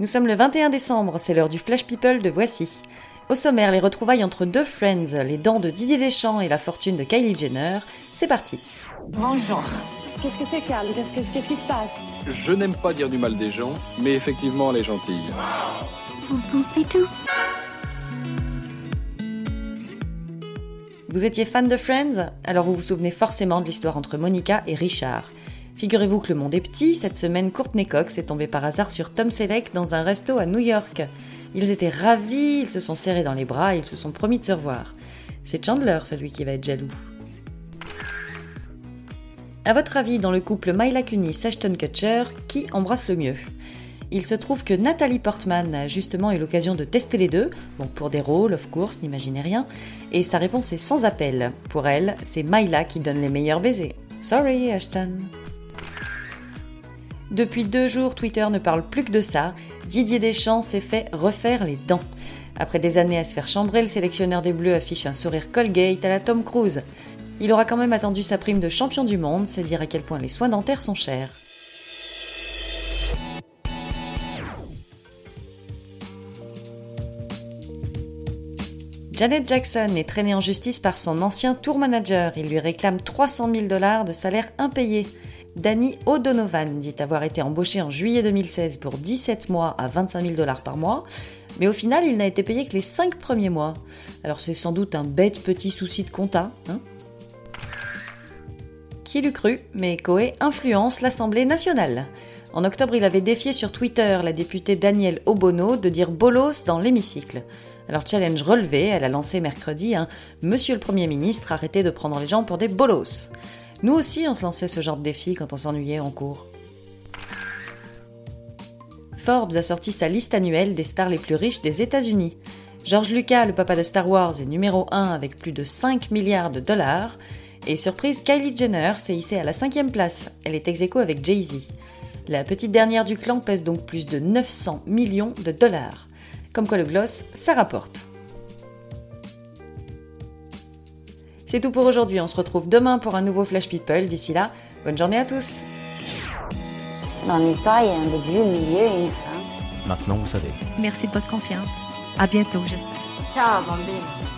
Nous sommes le 21 décembre, c'est l'heure du Flash People de Voici. Au sommaire, les retrouvailles entre deux Friends, les dents de Didier Deschamps et la fortune de Kylie Jenner. C'est parti. Bonjour. Qu'est-ce que c'est, Carl Qu'est-ce que- qu'est-ce qui se passe? Je n'aime pas dire du mal des gens, mais effectivement, elle est gentille. Vous étiez fan de Friends? Alors vous vous souvenez forcément de l'histoire entre Monica et Richard. Figurez-vous que le monde est petit, cette semaine Courtney Cox est tombée par hasard sur Tom Selleck dans un resto à New York. Ils étaient ravis, ils se sont serrés dans les bras et ils se sont promis de se revoir. C'est Chandler celui qui va être jaloux. À votre avis, dans le couple Myla Kunis Ashton Kutcher, qui embrasse le mieux? Il se trouve que Nathalie Portman a justement eu l'occasion de tester les deux, bon pour des rôles, of course, n'imaginez rien, et sa réponse est sans appel. Pour elle, c'est Myla qui donne les meilleurs baisers. Sorry, Ashton. Depuis deux jours, Twitter ne parle plus que de ça. Didier Deschamps s'est fait refaire les dents. Après des années à se faire chambrer, le sélectionneur des Bleus affiche un sourire Colgate à la Tom Cruise. Il aura quand même attendu sa prime de champion du monde, c'est dire à quel point les soins dentaires sont chers. Janet Jackson est traînée en justice par son ancien tour manager. Il lui réclame 300 000 dollars de salaire impayé. Danny O'Donovan dit avoir été embauché en juillet 2016 pour 17 mois à 25 000 dollars par mois, mais au final il n'a été payé que les 5 premiers mois. Alors c'est sans doute un bête petit souci de compta, hein Qui l'eût cru, mais Coé influence l'Assemblée nationale. En octobre, il avait défié sur Twitter la députée Danielle Obono de dire bolos dans l'hémicycle. Alors challenge relevé, elle a lancé mercredi un Monsieur le Premier ministre, arrêtez de prendre les gens pour des bolos. Nous aussi, on se lançait ce genre de défi quand on s'ennuyait en cours. Forbes a sorti sa liste annuelle des stars les plus riches des États-Unis. George Lucas, le papa de Star Wars, est numéro 1 avec plus de 5 milliards de dollars. Et surprise, Kylie Jenner s'est hissée à la cinquième place. Elle est ex avec Jay-Z. La petite dernière du clan pèse donc plus de 900 millions de dollars. Comme quoi le gloss, ça rapporte. C'est tout pour aujourd'hui, on se retrouve demain pour un nouveau Flash People. D'ici là, bonne journée à tous Dans l'histoire, il y a un début, un milieu et une fin. Maintenant, vous savez. Merci de votre confiance. À bientôt, j'espère. Ciao, bambine.